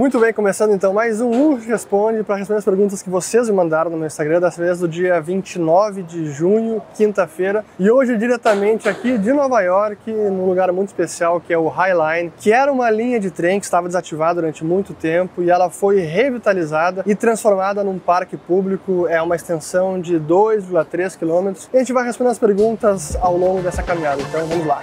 Muito bem, começando então mais um U Responde para responder as perguntas que vocês me mandaram no meu Instagram, dessa vez do dia 29 de junho, quinta-feira. E hoje diretamente aqui de Nova York, num lugar muito especial que é o High Line, que era uma linha de trem que estava desativada durante muito tempo e ela foi revitalizada e transformada num parque público. É uma extensão de 2,3 quilômetros. E a gente vai responder as perguntas ao longo dessa caminhada, então vamos lá.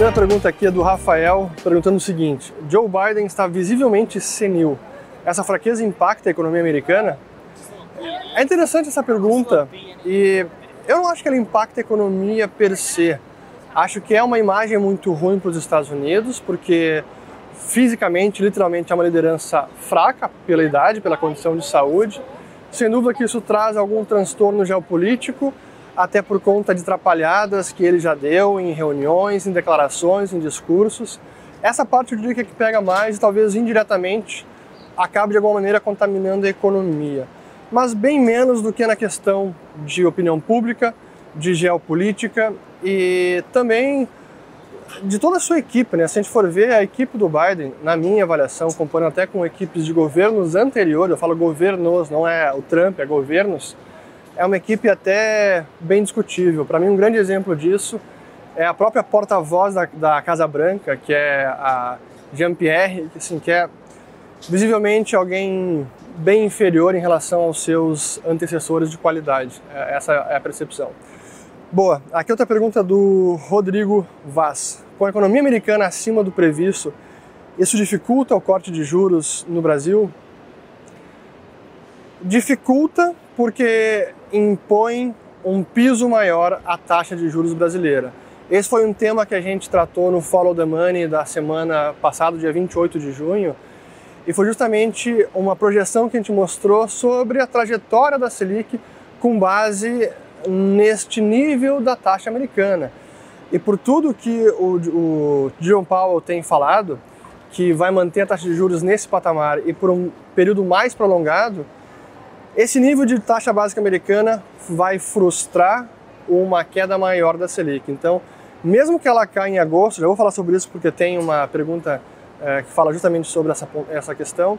Primeira pergunta aqui é do Rafael, perguntando o seguinte: Joe Biden está visivelmente senil. Essa fraqueza impacta a economia americana? É interessante essa pergunta e eu não acho que ela impacta a economia per se. Acho que é uma imagem muito ruim para os Estados Unidos, porque fisicamente, literalmente, é uma liderança fraca pela idade, pela condição de saúde. Sem dúvida que isso traz algum transtorno geopolítico, até por conta de atrapalhadas que ele já deu em reuniões, em declarações, em discursos. Essa parte eu diria que, é que pega mais e talvez indiretamente acabe de alguma maneira contaminando a economia, mas bem menos do que na questão de opinião pública, de geopolítica e também de toda a sua equipe, né? Se a gente for ver a equipe do Biden, na minha avaliação, comparando até com equipes de governos anteriores, eu falo governos, não é o Trump, é governos, é uma equipe até bem discutível. Para mim, um grande exemplo disso é a própria porta-voz da, da, Casa Branca, que é a Jean-Pierre, que, assim, que é visivelmente alguém bem inferior em relação aos seus antecessores de qualidade. É, essa é a percepção. Boa, aqui outra pergunta do Rodrigo Vaz. Com a economia americana acima do previsto, isso dificulta o corte de juros no Brasil? Dificulta porque impõe um piso maior à taxa de juros brasileira. Esse foi um tema que a gente tratou no Follow the Money da semana passada, dia 28 de junho, e foi justamente uma projeção que a gente mostrou sobre a trajetória da Selic com base neste nível da taxa americana. E por tudo que o, o Jerome Powell tem falado, que vai manter a taxa de juros nesse patamar e por um período mais prolongado, esse nível de taxa básica americana vai frustrar uma queda maior da Selic. Então, mesmo que ela caia em agosto, já vou falar sobre isso porque tem uma pergunta é, que fala justamente sobre essa, essa questão.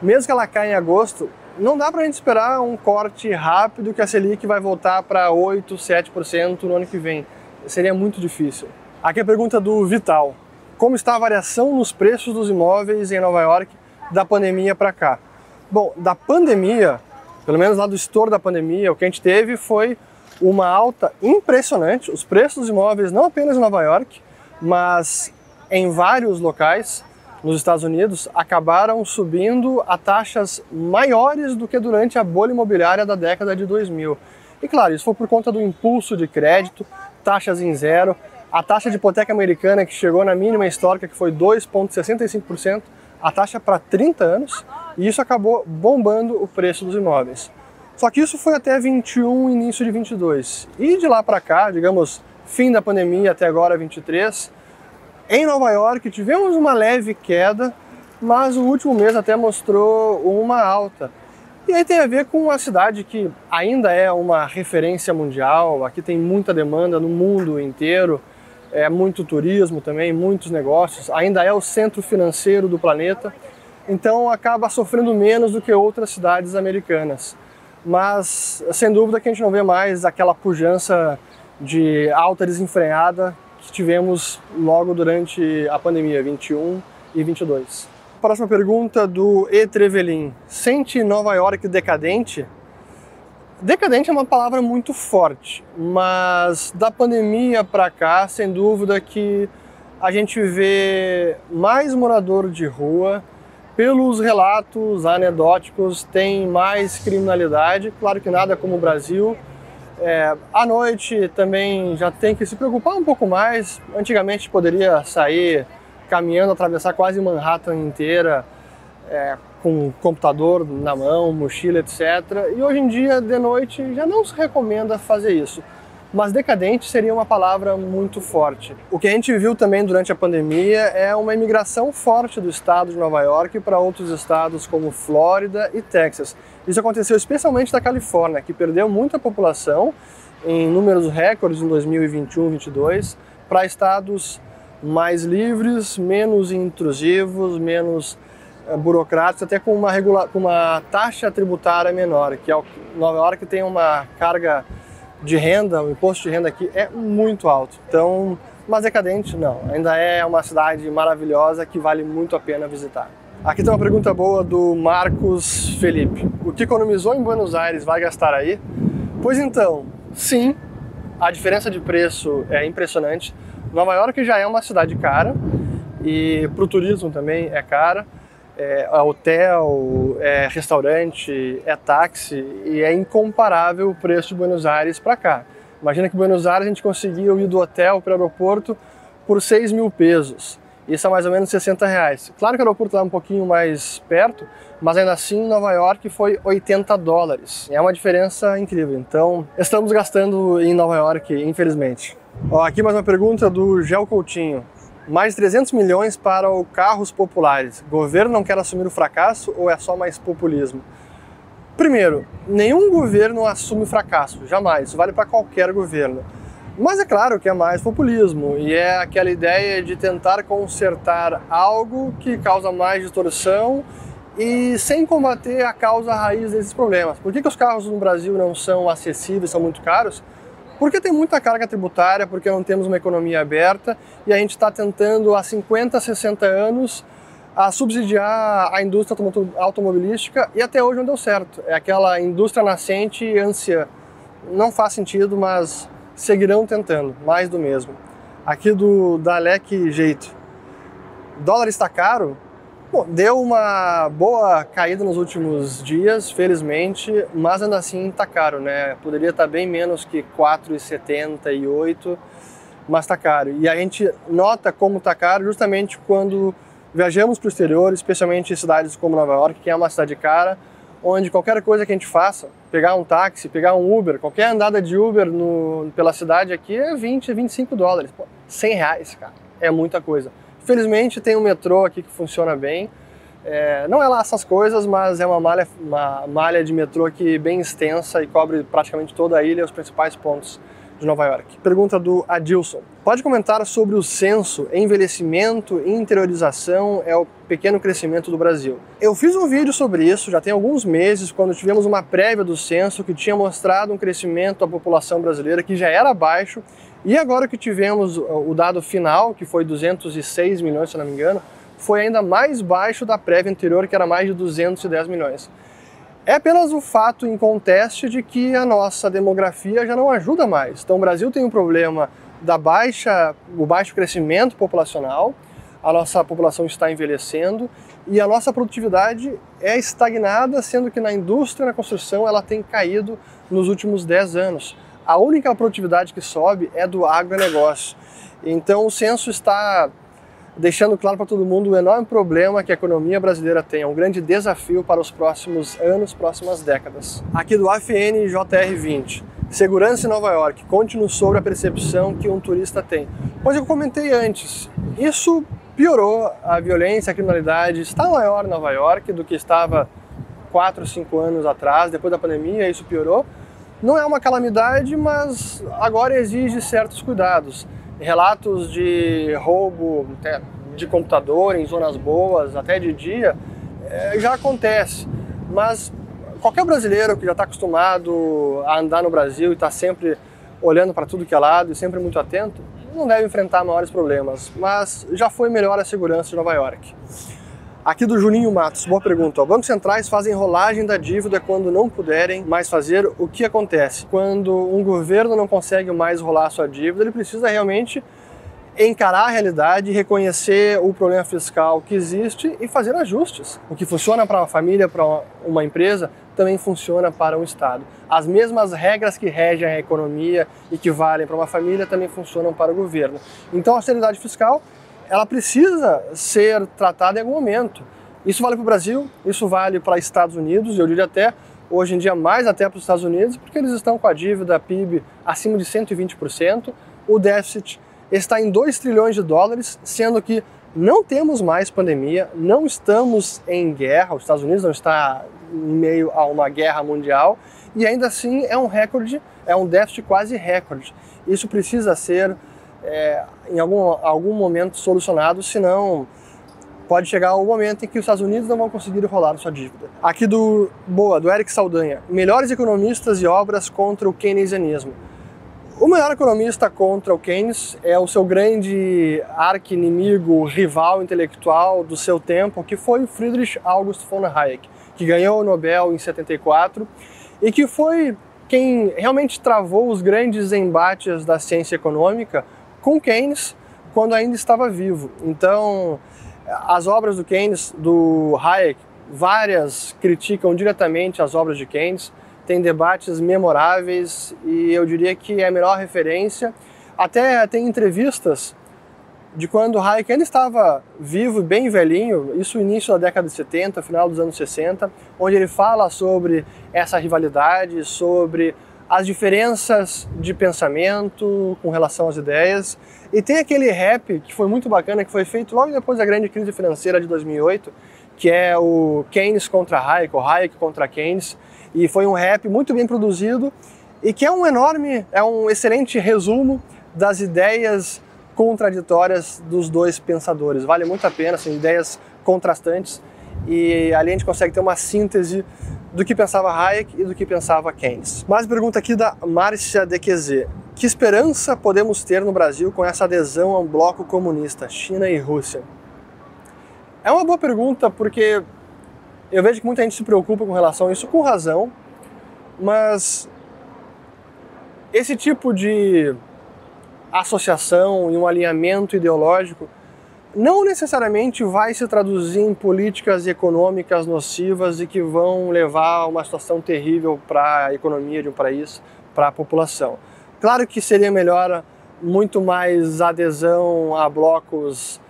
Mesmo que ela caia em agosto, não dá para a gente esperar um corte rápido que a Selic vai voltar para 8, 7% no ano que vem. Seria muito difícil. Aqui a pergunta do Vital. Como está a variação nos preços dos imóveis em Nova York da pandemia para cá? Bom, da pandemia, pelo menos lá do estouro da pandemia, o que a gente teve foi uma alta impressionante. Os preços dos imóveis, não apenas em Nova York, mas em vários locais nos Estados Unidos, acabaram subindo a taxas maiores do que durante a bolha imobiliária da década de 2000. E claro, isso foi por conta do impulso de crédito, taxas em zero, a taxa de hipoteca americana que chegou na mínima histórica, que foi 2,65%, a taxa para 30 anos, e isso acabou bombando o preço dos imóveis. Só que isso foi até 21, início de 22. E de lá para cá, digamos, fim da pandemia até agora 23, em Nova York tivemos uma leve queda, mas o último mês até mostrou uma alta. E aí tem a ver com a cidade que ainda é uma referência mundial, aqui tem muita demanda no mundo inteiro, é muito turismo também, muitos negócios, ainda é o centro financeiro do planeta então acaba sofrendo menos do que outras cidades americanas. Mas sem dúvida que a gente não vê mais aquela pujança de alta desenfreada que tivemos logo durante a pandemia 21 e 22. Próxima pergunta do E. Trevelin. Sente Nova York decadente? Decadente é uma palavra muito forte, mas da pandemia para cá, sem dúvida que a gente vê mais morador de rua, pelos relatos anedóticos, tem mais criminalidade, claro que nada como o Brasil. É, à noite também já tem que se preocupar um pouco mais. Antigamente poderia sair caminhando, atravessar quase Manhattan inteira é, com computador na mão, mochila, etc. E hoje em dia, de noite, já não se recomenda fazer isso. Mas decadente seria uma palavra muito forte. O que a gente viu também durante a pandemia é uma imigração forte do estado de Nova York para outros estados como Flórida e Texas. Isso aconteceu especialmente na Califórnia, que perdeu muita população em números recordes em 2021-22 para estados mais livres, menos intrusivos, menos eh, burocráticos, até com uma, regula com uma taxa tributária menor, que é o Nova York tem uma carga de renda, o imposto de renda aqui é muito alto. Então, mas decadente não, ainda é uma cidade maravilhosa que vale muito a pena visitar. Aqui tem uma pergunta boa do Marcos Felipe. O que economizou em Buenos Aires vai gastar aí? Pois então, sim, a diferença de preço é impressionante. Nova York já é uma cidade cara e para o turismo também é cara é, é hotel, é restaurante, é táxi e é incomparável o preço de Buenos Aires para cá. Imagina que Buenos Aires a gente conseguiu ir do hotel para o aeroporto por 6 mil pesos. Isso é mais ou menos 60 reais. Claro que o aeroporto está um pouquinho mais perto, mas ainda assim Nova York foi 80 dólares. É uma diferença incrível. Então estamos gastando em Nova York, infelizmente. Ó, aqui mais uma pergunta do Gel Coutinho mais 300 milhões para os carros populares. O governo não quer assumir o fracasso ou é só mais populismo? Primeiro, nenhum governo assume fracasso, jamais. Isso vale para qualquer governo. Mas é claro que é mais populismo e é aquela ideia de tentar consertar algo que causa mais distorção e sem combater a causa raiz desses problemas. Por que, que os carros no Brasil não são acessíveis, são muito caros? Porque tem muita carga tributária, porque não temos uma economia aberta e a gente está tentando há 50, 60 anos a subsidiar a indústria automobilística e até hoje não deu certo. É aquela indústria nascente ânsia. Não faz sentido, mas seguirão tentando, mais do mesmo. Aqui do Dalek Jeito. Dólar está caro? Bom, deu uma boa caída nos últimos dias, felizmente, mas ainda assim está caro, né? Poderia estar tá bem menos que 4,78, mas está caro. E a gente nota como está caro justamente quando viajamos para o exterior, especialmente em cidades como Nova York, que é uma cidade cara, onde qualquer coisa que a gente faça, pegar um táxi, pegar um Uber, qualquer andada de Uber no, pela cidade aqui é 20, 25 dólares. Pô, 100 reais, cara, é muita coisa. Felizmente tem um metrô aqui que funciona bem. É, não é lá essas coisas, mas é uma malha, uma malha de metrô aqui bem extensa e cobre praticamente toda a ilha e os principais pontos de Nova York. Pergunta do Adilson. Pode comentar sobre o censo, envelhecimento e interiorização é o pequeno crescimento do Brasil. Eu fiz um vídeo sobre isso já tem alguns meses, quando tivemos uma prévia do censo que tinha mostrado um crescimento da população brasileira que já era baixo e agora que tivemos o dado final, que foi 206 milhões, se não me engano, foi ainda mais baixo da prévia anterior, que era mais de 210 milhões. É apenas o fato em conteste de que a nossa demografia já não ajuda mais. Então o Brasil tem um problema da baixa, o baixo crescimento populacional, a nossa população está envelhecendo e a nossa produtividade é estagnada, sendo que na indústria na construção ela tem caído nos últimos 10 anos a única produtividade que sobe é do agronegócio. Então o censo está deixando claro para todo mundo o enorme problema que a economia brasileira tem, é um grande desafio para os próximos anos, próximas décadas. Aqui do AFN JR20. Segurança em Nova York. Conte-nos sobre a percepção que um turista tem. Pois eu comentei antes, isso piorou, a violência, a criminalidade está maior em Nova York do que estava 4, 5 anos atrás, depois da pandemia isso piorou. Não é uma calamidade, mas agora exige certos cuidados. Relatos de roubo de computador em zonas boas, até de dia, é, já acontece. Mas qualquer brasileiro que já está acostumado a andar no Brasil e está sempre olhando para tudo que é lado e sempre muito atento, não deve enfrentar maiores problemas. Mas já foi melhor a segurança de Nova York. Aqui do Juninho Matos, boa pergunta. Bancos centrais fazem rolagem da dívida quando não puderem mais fazer. O que acontece? Quando um governo não consegue mais rolar sua dívida, ele precisa realmente encarar a realidade, reconhecer o problema fiscal que existe e fazer ajustes. O que funciona para uma família, para uma empresa, também funciona para um Estado. As mesmas regras que regem a economia e que valem para uma família também funcionam para o governo. Então, a austeridade fiscal ela precisa ser tratada em algum momento. Isso vale para o Brasil, isso vale para Estados Unidos, eu diria até hoje em dia mais até para os Estados Unidos, porque eles estão com a dívida PIB acima de 120%, o déficit está em 2 trilhões de dólares, sendo que não temos mais pandemia, não estamos em guerra, os Estados Unidos não está em meio a uma guerra mundial, e ainda assim é um recorde, é um déficit quase recorde. Isso precisa ser, é, em algum, algum momento, solucionado, senão pode chegar o momento em que os Estados Unidos não vão conseguir rolar sua dívida. Aqui do Boa, do Eric Saldanha. Melhores economistas e obras contra o keynesianismo. O melhor economista contra o Keynes é o seu grande arqui-inimigo, rival intelectual do seu tempo, que foi Friedrich August von Hayek, que ganhou o Nobel em 74 e que foi quem realmente travou os grandes embates da ciência econômica com Keynes quando ainda estava vivo. Então, as obras do Keynes, do Hayek, várias criticam diretamente as obras de Keynes, tem debates memoráveis e eu diria que é a melhor referência. Até tem entrevistas de quando Hayek ainda estava vivo, bem velhinho, isso início da década de 70, final dos anos 60, onde ele fala sobre essa rivalidade, sobre as diferenças de pensamento com relação às ideias. E tem aquele rap que foi muito bacana, que foi feito logo depois da grande crise financeira de 2008, que é o Keynes contra Hayek, o Hayek contra Keynes, e foi um rap muito bem produzido e que é um enorme, é um excelente resumo das ideias contraditórias dos dois pensadores. Vale muito a pena, são ideias contrastantes e ali a gente consegue ter uma síntese do que pensava Hayek e do que pensava Keynes. Mais pergunta aqui da Márcia Dequezê. Que esperança podemos ter no Brasil com essa adesão a um bloco comunista, China e Rússia? É uma boa pergunta porque eu vejo que muita gente se preocupa com relação a isso com razão, mas esse tipo de associação e um alinhamento ideológico não necessariamente vai se traduzir em políticas econômicas nocivas e que vão levar a uma situação terrível para a economia de um país, para a população. Claro que seria melhor muito mais adesão a blocos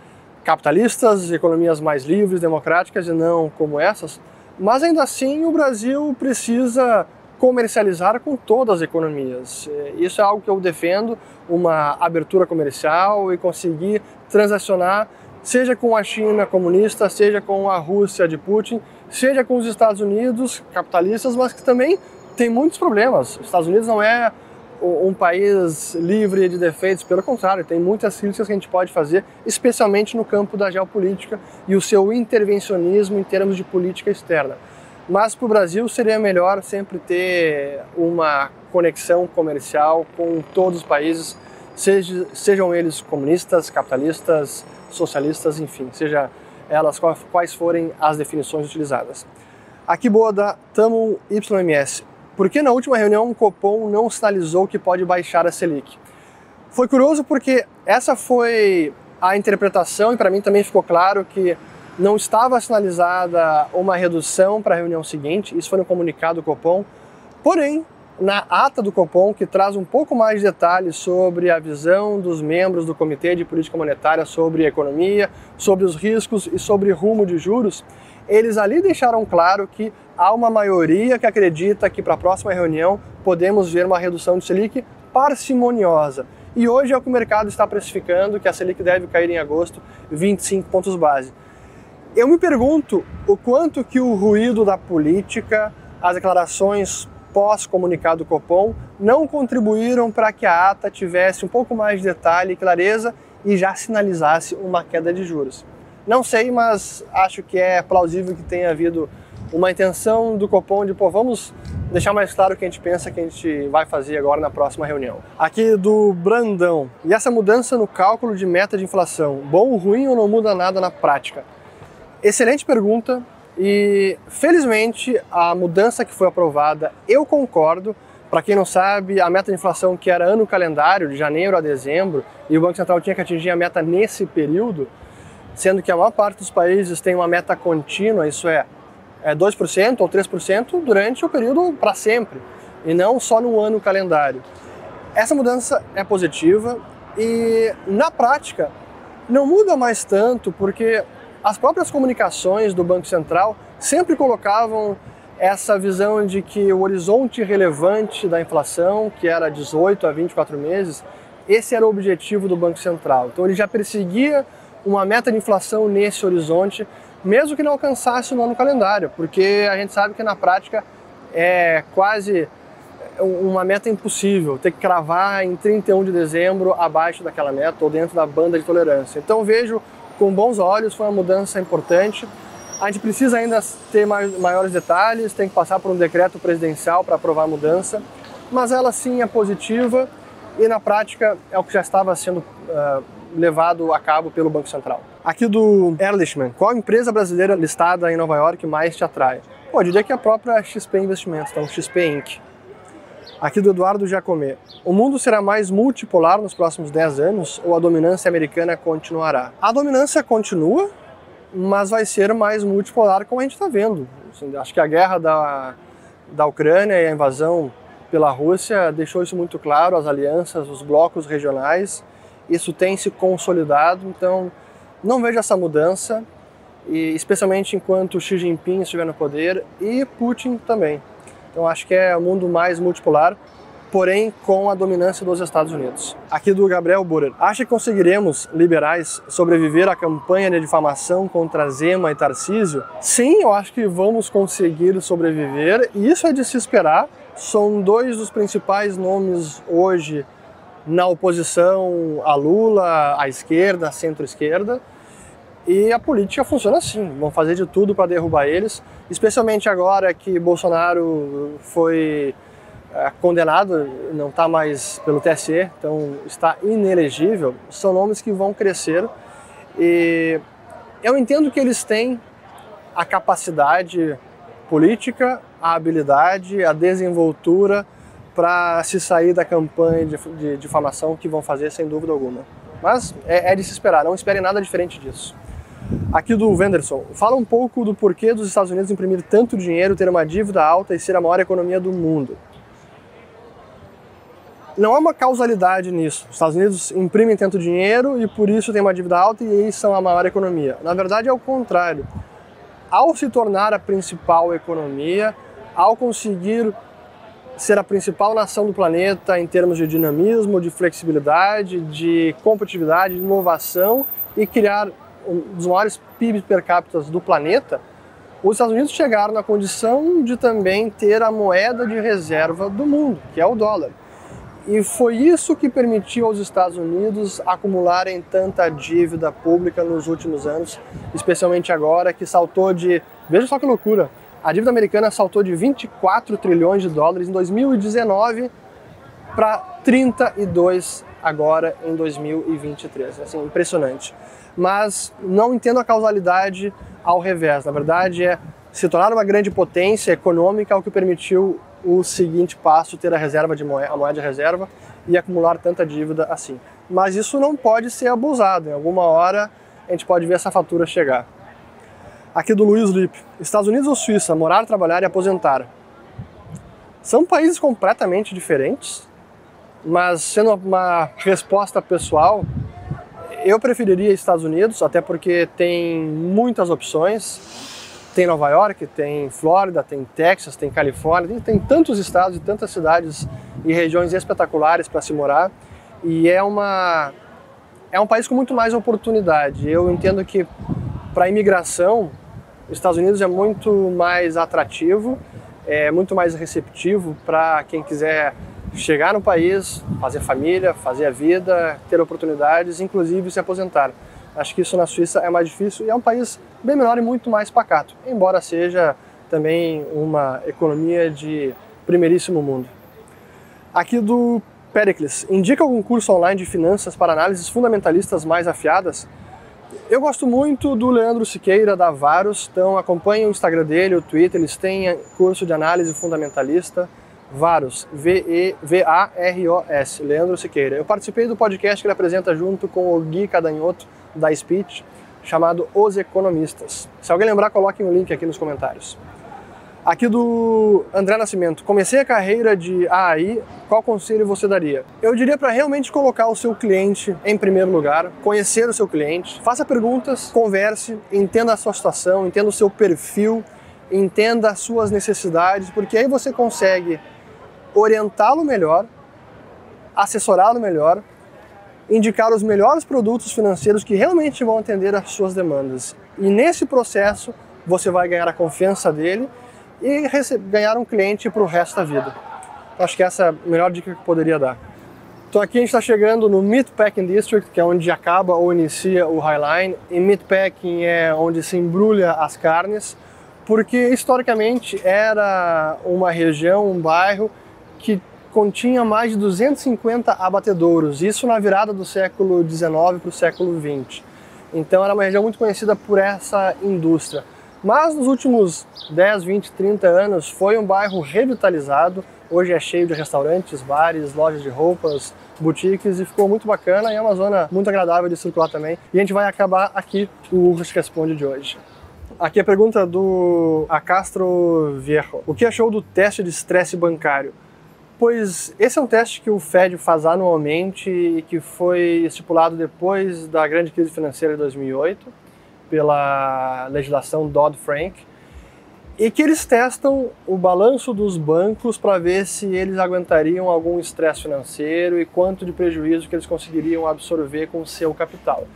capitalistas, economias mais livres, democráticas e não como essas, mas ainda assim o Brasil precisa comercializar com todas as economias. Isso é algo que eu defendo, uma abertura comercial e conseguir transacionar seja com a China comunista, seja com a Rússia de Putin, seja com os Estados Unidos capitalistas, mas que também tem muitos problemas. Os Estados Unidos não é um país livre de defeitos, pelo contrário, tem muitas críticas que a gente pode fazer, especialmente no campo da geopolítica e o seu intervencionismo em termos de política externa. Mas para o Brasil seria melhor sempre ter uma conexão comercial com todos os países, seja, sejam eles comunistas, capitalistas, socialistas, enfim, seja elas quais forem as definições utilizadas. Aqui boa da Tamo YMS. Por que na última reunião o Copom não sinalizou que pode baixar a Selic? Foi curioso porque essa foi a interpretação e para mim também ficou claro que não estava sinalizada uma redução para a reunião seguinte, isso foi no comunicado do Copom. Porém, na ata do Copom, que traz um pouco mais de detalhes sobre a visão dos membros do Comitê de Política Monetária sobre a economia, sobre os riscos e sobre rumo de juros, eles ali deixaram claro que há uma maioria que acredita que para a próxima reunião podemos ver uma redução de Selic parcimoniosa. E hoje é o que o mercado está precificando, que a Selic deve cair em agosto 25 pontos base. Eu me pergunto o quanto que o ruído da política, as declarações pós-comunicado do Copom não contribuíram para que a ata tivesse um pouco mais de detalhe e clareza e já sinalizasse uma queda de juros. Não sei, mas acho que é plausível que tenha havido uma intenção do Copom de, pô, vamos deixar mais claro o que a gente pensa que a gente vai fazer agora na próxima reunião. Aqui do Brandão. E essa mudança no cálculo de meta de inflação, bom ruim ou não muda nada na prática? Excelente pergunta e felizmente a mudança que foi aprovada, eu concordo. Para quem não sabe, a meta de inflação que era ano calendário, de janeiro a dezembro, e o Banco Central tinha que atingir a meta nesse período, sendo que a maior parte dos países tem uma meta contínua, isso é, é 2% ou 3% durante o período para sempre, e não só no ano calendário. Essa mudança é positiva e, na prática, não muda mais tanto, porque as próprias comunicações do Banco Central sempre colocavam essa visão de que o horizonte relevante da inflação, que era 18 a 24 meses, esse era o objetivo do Banco Central. Então ele já perseguia uma meta de inflação nesse horizonte, mesmo que não alcançasse no ano calendário, porque a gente sabe que na prática é quase uma meta impossível, ter que cravar em 31 de dezembro abaixo daquela meta ou dentro da banda de tolerância. Então vejo com bons olhos, foi uma mudança importante. A gente precisa ainda ter maiores detalhes, tem que passar por um decreto presidencial para aprovar a mudança, mas ela sim é positiva e na prática é o que já estava sendo uh, levado a cabo pelo Banco Central. Aqui do Ehrlichman, qual empresa brasileira listada em Nova York mais te atrai? Pô, eu diria que é a própria XP Investimentos, então XP Inc. Aqui do Eduardo Jacomé. O mundo será mais multipolar nos próximos 10 anos ou a dominância americana continuará? A dominância continua, mas vai ser mais multipolar como a gente está vendo. Assim, acho que a guerra da, da Ucrânia e a invasão pela Rússia deixou isso muito claro, as alianças, os blocos regionais, isso tem se consolidado, então não vejo essa mudança, e especialmente enquanto Xi Jinping estiver no poder e Putin também. Então acho que é o um mundo mais multipolar, porém com a dominância dos Estados Unidos. Aqui do Gabriel Burer. Acha que conseguiremos, liberais, sobreviver à campanha de difamação contra Zema e Tarcísio? Sim, eu acho que vamos conseguir sobreviver, e isso é de se esperar. São dois dos principais nomes hoje na oposição a Lula, à esquerda, à centro-esquerda. E a política funciona assim, vão fazer de tudo para derrubar eles, especialmente agora que Bolsonaro foi é, condenado, não está mais pelo TSE, então está inelegível. São nomes que vão crescer e eu entendo que eles têm a capacidade política, a habilidade, a desenvoltura para se sair da campanha de, de difamação que vão fazer sem dúvida alguma. Mas é, é de se esperar, não espere nada diferente disso. Aqui do Wenderson, fala um pouco do porquê dos Estados Unidos imprimir tanto dinheiro, ter uma dívida alta e ser a maior economia do mundo. Não há uma causalidade nisso. Os Estados Unidos imprimem tanto dinheiro e por isso tem uma dívida alta e eles são a maior economia. Na verdade é o contrário. Ao se tornar a principal economia, ao conseguir ser a principal nação do planeta em termos de dinamismo, de flexibilidade, de competitividade, de inovação e criar um dos maiores PIB per capita do planeta, os Estados Unidos chegaram na condição de também ter a moeda de reserva do mundo, que é o dólar. E foi isso que permitiu aos Estados Unidos acumularem tanta dívida pública nos últimos anos, especialmente agora que saltou de, veja só que loucura, a dívida americana saltou de 24 trilhões de dólares em 2019 para 32 agora em 2023. Assim, impressionante mas não entendo a causalidade ao revés. Na verdade, é se tornar uma grande potência econômica o que permitiu o seguinte passo, ter a reserva de moeda, a moeda de reserva e acumular tanta dívida assim. Mas isso não pode ser abusado. Em alguma hora a gente pode ver essa fatura chegar. Aqui do Luiz Lippe. Estados Unidos ou Suíça? Morar, trabalhar e aposentar. São países completamente diferentes, mas sendo uma resposta pessoal, eu preferiria Estados Unidos, até porque tem muitas opções. Tem Nova York, tem Flórida, tem Texas, tem Califórnia, tem, tem tantos estados e tantas cidades e regiões espetaculares para se morar. E é uma é um país com muito mais oportunidade. Eu entendo que para imigração, os Estados Unidos é muito mais atrativo, é muito mais receptivo para quem quiser chegar no país, fazer família, fazer a vida, ter oportunidades, inclusive se aposentar. Acho que isso na Suíça é mais difícil e é um país bem menor e muito mais pacato, embora seja também uma economia de primeiríssimo mundo. Aqui do Pericles, indica algum curso online de finanças para análises fundamentalistas mais afiadas? Eu gosto muito do Leandro Siqueira da Varos, então acompanhe o Instagram dele, o Twitter, eles têm curso de análise fundamentalista. Varos, V-E-V-A-R-O-S, Leandro Siqueira. Eu participei do podcast que ele apresenta junto com o Gui Cadanhoto, da Speech, chamado Os Economistas. Se alguém lembrar, coloquem o um link aqui nos comentários. Aqui do André Nascimento. Comecei a carreira de AI, qual conselho você daria? Eu diria para realmente colocar o seu cliente em primeiro lugar, conhecer o seu cliente, faça perguntas, converse, entenda a sua situação, entenda o seu perfil, entenda as suas necessidades, porque aí você consegue orientá-lo melhor, assessorá-lo melhor, indicar os melhores produtos financeiros que realmente vão atender às suas demandas. E nesse processo você vai ganhar a confiança dele e ganhar um cliente para o resto da vida. Acho que essa é a melhor dica que eu poderia dar. Então aqui a gente está chegando no Meatpacking District, que é onde acaba ou inicia o Highline. E Meatpacking é onde se embrulha as carnes, porque historicamente era uma região, um bairro que continha mais de 250 abatedouros, isso na virada do século XIX para o século XX. Então era uma região muito conhecida por essa indústria. Mas nos últimos 10, 20, 30 anos foi um bairro revitalizado. Hoje é cheio de restaurantes, bares, lojas de roupas, boutiques e ficou muito bacana e é uma zona muito agradável de circular também. E a gente vai acabar aqui o Urros Responde de hoje. Aqui a pergunta do Acastro Viejo. O que achou do teste de estresse bancário? Pois esse é um teste que o Fed faz anualmente e que foi estipulado depois da grande crise financeira de 2008 pela legislação Dodd-Frank e que eles testam o balanço dos bancos para ver se eles aguentariam algum estresse financeiro e quanto de prejuízo que eles conseguiriam absorver com o seu capital.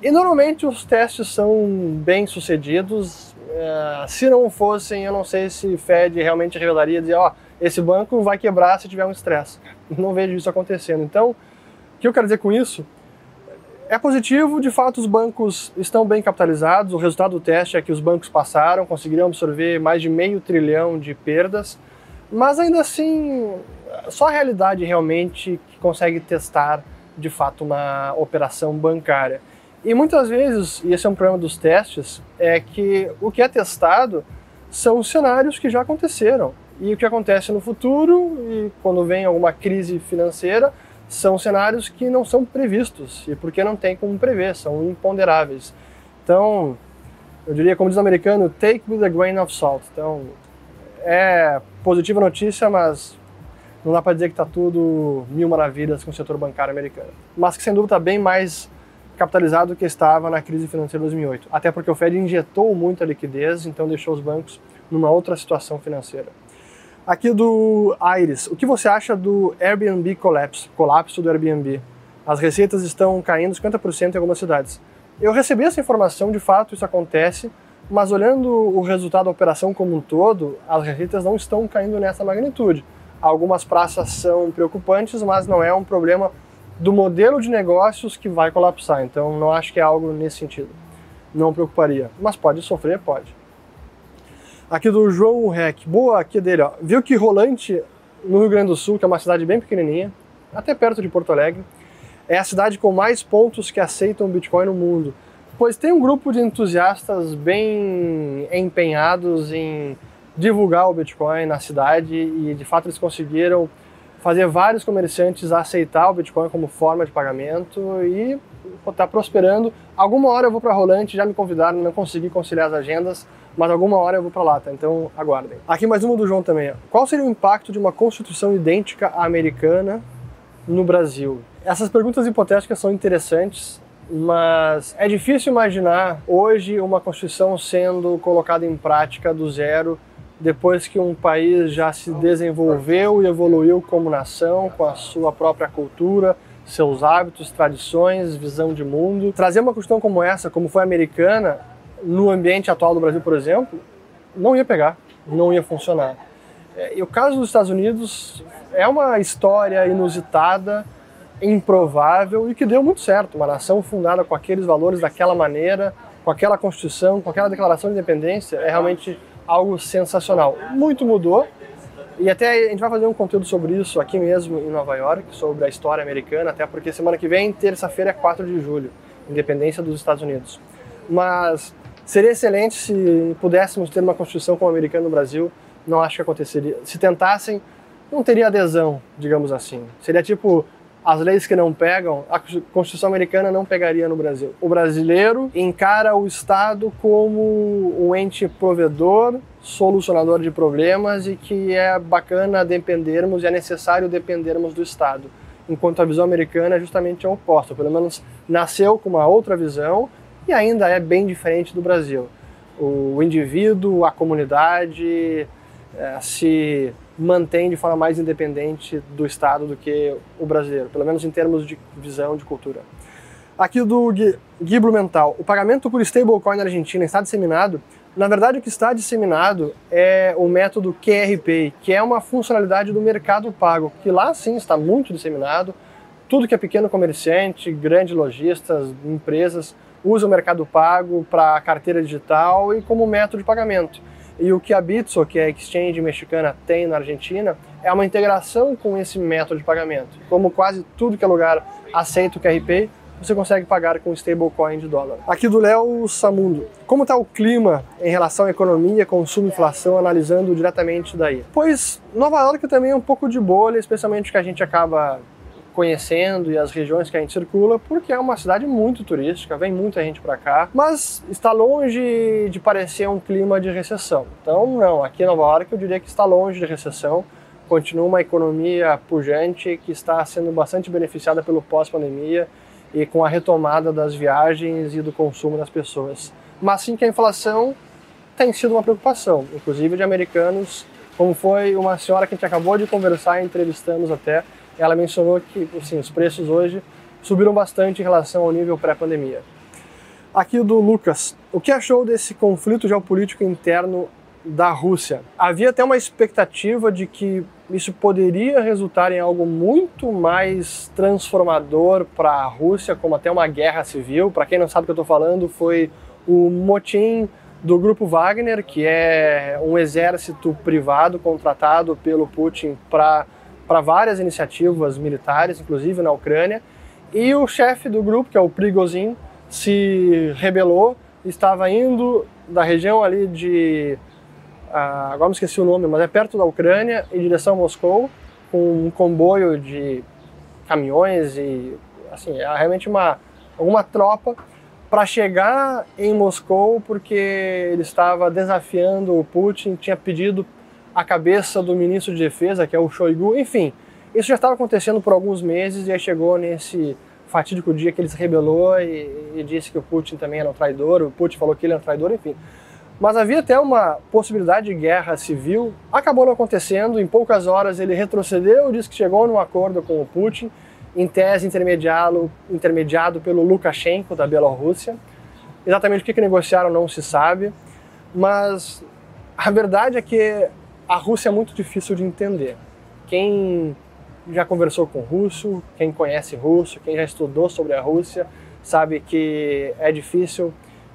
E normalmente os testes são bem sucedidos. É, se não fossem, eu não sei se Fed realmente revelaria dizer, ó, oh, esse banco vai quebrar se tiver um estresse. Não vejo isso acontecendo. Então, o que eu quero dizer com isso? É positivo, de fato os bancos estão bem capitalizados. O resultado do teste é que os bancos passaram, conseguiram absorver mais de meio trilhão de perdas, mas ainda assim, só a realidade realmente que consegue testar de fato uma operação bancária. E muitas vezes, e esse é um problema dos testes, é que o que é testado são cenários que já aconteceram. E o que acontece no futuro, e quando vem alguma crise financeira, são cenários que não são previstos, e porque não tem como prever, são imponderáveis. Então, eu diria, como diz o americano, take with a grain of salt. Então, é positiva notícia, mas não dá para dizer que está tudo mil maravilhas com o setor bancário americano. Mas que sem dúvida está bem mais capitalizado do que estava na crise financeira de 2008. Até porque o Fed injetou muita liquidez, então deixou os bancos numa outra situação financeira. Aqui do Aires, o que você acha do Airbnb collapse, colapso do Airbnb? As receitas estão caindo 50% em algumas cidades. Eu recebi essa informação, de fato isso acontece, mas olhando o resultado da operação como um todo, as receitas não estão caindo nessa magnitude. Algumas praças são preocupantes, mas não é um problema do modelo de negócios que vai colapsar. Então não acho que é algo nesse sentido. Não preocuparia. Mas pode sofrer, pode. Aqui do João Rec. Boa, aqui dele, ó. Viu que Rolante, no Rio Grande do Sul, que é uma cidade bem pequenininha, até perto de Porto Alegre, é a cidade com mais pontos que aceitam Bitcoin no mundo. Pois tem um grupo de entusiastas bem empenhados em divulgar o Bitcoin na cidade e de fato eles conseguiram fazer vários comerciantes aceitar o Bitcoin como forma de pagamento e está prosperando. Alguma hora eu vou para Rolante, já me convidaram, não consegui conciliar as agendas, mas alguma hora eu vou para lá, tá? Então aguardem. Aqui mais uma do João também. Qual seria o impacto de uma constituição idêntica à americana no Brasil? Essas perguntas hipotéticas são interessantes, mas é difícil imaginar hoje uma constituição sendo colocada em prática do zero depois que um país já se desenvolveu e evoluiu como nação, com a sua própria cultura, seus hábitos, tradições, visão de mundo. Trazer uma questão como essa, como foi a americana, no ambiente atual do Brasil, por exemplo, não ia pegar, não ia funcionar. É, e o caso dos Estados Unidos é uma história inusitada, improvável e que deu muito certo. Uma nação fundada com aqueles valores daquela maneira, com aquela Constituição, com aquela Declaração de Independência, é realmente algo sensacional. Muito mudou e até a gente vai fazer um conteúdo sobre isso aqui mesmo em Nova York, sobre a história americana, até porque semana que vem, terça-feira, é 4 de julho, independência dos Estados Unidos. Mas Seria excelente se pudéssemos ter uma Constituição como a americana no Brasil. Não acho que aconteceria. Se tentassem, não teria adesão, digamos assim. Seria tipo as leis que não pegam, a Constituição americana não pegaria no Brasil. O brasileiro encara o Estado como um ente provedor, solucionador de problemas e que é bacana dependermos e é necessário dependermos do Estado. Enquanto a visão americana é justamente a oposta, pelo menos nasceu com uma outra visão e ainda é bem diferente do Brasil. o indivíduo, a comunidade é, se mantém de forma mais independente do Estado do que o brasileiro, pelo menos em termos de visão de cultura. Aqui do Gui, Blumenthal, o pagamento por stablecoin na Argentina está disseminado? Na verdade, o que está disseminado é o método QRP, que é uma funcionalidade do mercado pago, que lá sim está muito disseminado. Tudo que é pequeno comerciante, grandes lojistas, empresas usa o mercado pago para carteira digital e como método de pagamento. E o que a Bitso, que é a exchange mexicana, tem na Argentina é uma integração com esse método de pagamento. Como quase tudo que é lugar aceita o QRP, você consegue pagar com stablecoin de dólar. Aqui do Léo Samundo. Como está o clima em relação à economia, consumo e inflação, analisando diretamente daí? Pois Nova York também é um pouco de bolha, especialmente que a gente acaba conhecendo e as regiões que a gente circula, porque é uma cidade muito turística, vem muita gente para cá, mas está longe de parecer um clima de recessão. Então, não, aqui em Nova York eu diria que está longe de recessão, continua uma economia pujante que está sendo bastante beneficiada pelo pós-pandemia e com a retomada das viagens e do consumo das pessoas. Mas sim que a inflação tem sido uma preocupação, inclusive de americanos, como foi uma senhora que a gente acabou de conversar, entrevistamos até, ela mencionou que assim, os preços hoje subiram bastante em relação ao nível pré-pandemia. Aqui do Lucas, o que achou desse conflito geopolítico interno da Rússia? Havia até uma expectativa de que isso poderia resultar em algo muito mais transformador para a Rússia, como até uma guerra civil. Para quem não sabe o que eu estou falando, foi o motim do grupo Wagner, que é um exército privado contratado pelo Putin para para várias iniciativas militares, inclusive na Ucrânia, e o chefe do grupo, que é o Prigozhin, se rebelou, estava indo da região ali de. Uh, agora me esqueci o nome, mas é perto da Ucrânia, em direção a Moscou, com um comboio de caminhões e. Assim, é realmente uma, alguma tropa para chegar em Moscou, porque ele estava desafiando o Putin, tinha pedido a cabeça do ministro de defesa, que é o Shoigu, enfim. Isso já estava acontecendo por alguns meses e aí chegou nesse fatídico dia que ele se rebelou e, e, disse que o Putin também era um traidor, o Putin falou que ele era um traidor, enfim. Mas havia até uma possibilidade de guerra civil, acabou não acontecendo, em poucas horas ele retrocedeu, disse que chegou num acordo com o Putin, em tese intermediado, intermediado pelo Lukashenko da Bielorrússia. Exatamente o que, que negociaram não se sabe, mas a verdade é que a Rússia é muito difícil de entender. Quem já conversou com russo, quem conhece russo, quem já estudou sobre a Rússia, sabe que é difícil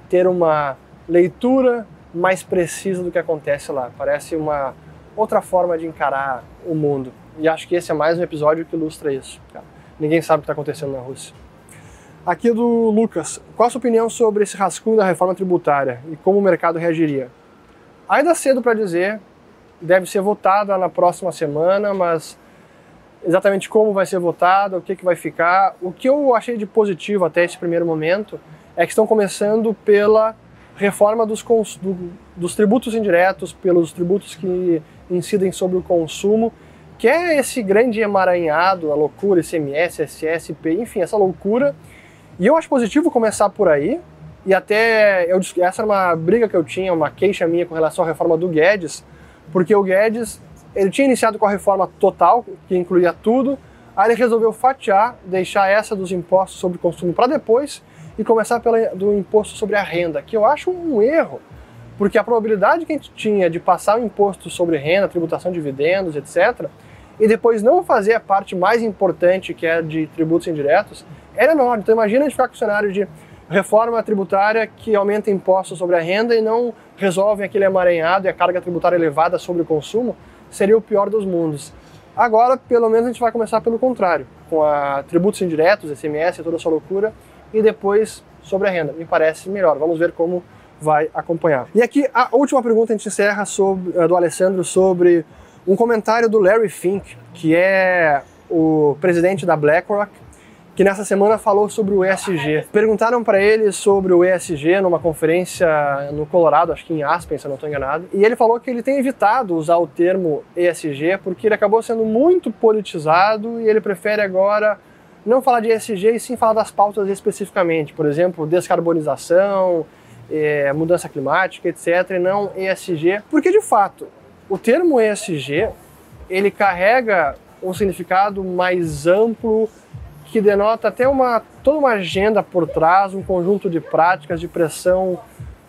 ter uma leitura mais precisa do que acontece lá. Parece uma outra forma de encarar o mundo. E acho que esse é mais um episódio que ilustra isso. Cara. Ninguém sabe o que está acontecendo na Rússia. Aqui do Lucas. Qual a sua opinião sobre esse rascunho da reforma tributária e como o mercado reagiria? Ainda cedo para dizer, deve ser votada na próxima semana, mas exatamente como vai ser votado, o que, que vai ficar. O que eu achei de positivo até esse primeiro momento é que estão começando pela reforma dos, do, dos tributos indiretos, pelos tributos que incidem sobre o consumo, que é esse grande emaranhado, a loucura, ICMS, SSP, enfim, essa loucura. E eu acho positivo começar por aí, e até eu, essa era uma briga que eu tinha, uma queixa minha com relação à reforma do Guedes, porque o Guedes ele tinha iniciado com a reforma total, que incluía tudo, aí ele resolveu fatiar, deixar essa dos impostos sobre consumo para depois e começar pela do imposto sobre a renda, que eu acho um erro, porque a probabilidade que a gente tinha de passar o imposto sobre renda, tributação de dividendos, etc., e depois não fazer a parte mais importante, que é de tributos indiretos, era enorme. Então imagina a gente ficar com o cenário de reforma tributária que aumenta impostos sobre a renda e não resolvem aquele emaranhado e a carga tributária elevada sobre o consumo, seria o pior dos mundos. Agora, pelo menos, a gente vai começar pelo contrário, com a tributos indiretos, SMS, toda essa loucura, e depois sobre a renda. Me parece melhor. Vamos ver como vai acompanhar. E aqui a última pergunta a gente encerra sobre, eh, do Alessandro sobre um comentário do Larry Fink, que é o presidente da BlackRock, que nessa semana falou sobre o ESG. Perguntaram para ele sobre o ESG numa conferência no Colorado, acho que em Aspen, se eu não estou enganado, e ele falou que ele tem evitado usar o termo ESG porque ele acabou sendo muito politizado e ele prefere agora não falar de ESG e sim falar das pautas especificamente, por exemplo, descarbonização é, mudança climática, etc., e não ESG, porque de fato o termo ESG ele carrega um significado mais amplo que denota até uma toda uma agenda por trás, um conjunto de práticas de pressão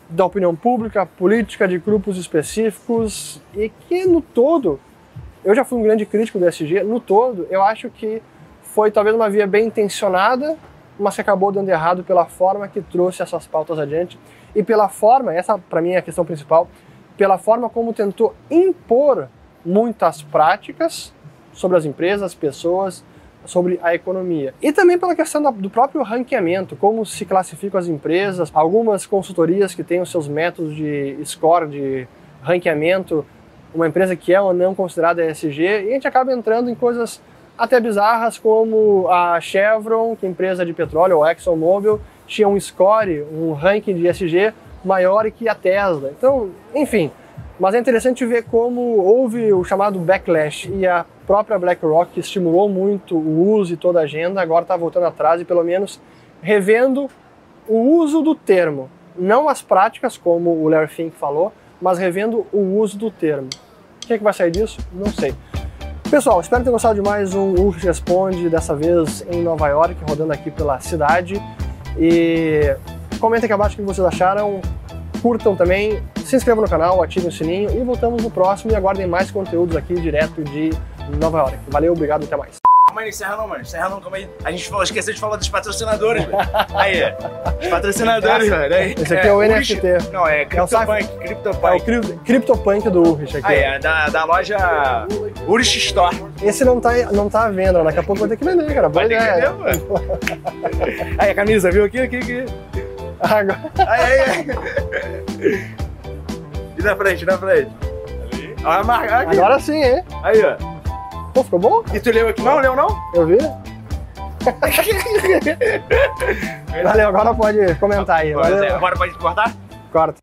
da opinião pública, política de grupos específicos e que no todo, eu já fui um grande crítico do ESG, no todo eu acho que foi talvez uma via bem intencionada, mas que acabou dando errado pela forma que trouxe essas pautas adiante e pela forma, essa para mim é a questão principal, pela forma como tentou impor muitas práticas sobre as empresas, as pessoas, sobre a economia. E também pela questão do próprio ranqueamento, como se classificam as empresas, algumas consultorias que têm os seus métodos de score, de ranqueamento, uma empresa que é ou não considerada ESG, e a gente acaba entrando em coisas até bizarras como a Chevron, que é empresa de petróleo, ou ExxonMobil, tinha um score, um ranking de ESG maior que a Tesla. Então, enfim, mas é interessante ver como houve o chamado backlash e a própria BlackRock estimulou muito o uso e toda a agenda, agora está voltando atrás e pelo menos revendo o uso do termo, não as práticas como o Larry Fink falou, mas revendo o uso do termo. O que, é que vai sair disso? Não sei. Pessoal, espero ter gostado de mais um Urge Responde, dessa vez em Nova York, rodando aqui pela cidade. E comentem aqui abaixo o que vocês acharam curtam também, se inscrevam no canal, ativem o sininho e voltamos no próximo e aguardem mais conteúdos aqui direto de Nova York. Valeu, obrigado, até mais. Calma aí, encerra não, mano. Encerra não, calma aí. A gente falou, esqueceu de falar dos patrocinadores, velho. Aí, os patrocinadores, velho. Aí, Esse aqui é, é o Urich, NFT. Não, é CryptoPunk. É CryptoPunk. o cri CryptoPunk do Urich aqui. Aí, é da, da loja Urich Store. Esse não tá, não tá à venda, daqui a pouco vai ter que vender, cara. Vai ter que vender, mano. Aí, a camisa, viu? Aqui, aqui, aqui. Agora... Aí, aí, aí. E na frente, na frente. Ali. Olha a marca. Aqui. Agora sim, hein? Aí, ó. Pô, ficou bom? E tu leu aqui? Não, leu não? Eu vi. Valeu, agora pode comentar aí. Valeu. Agora pode cortar? Corta.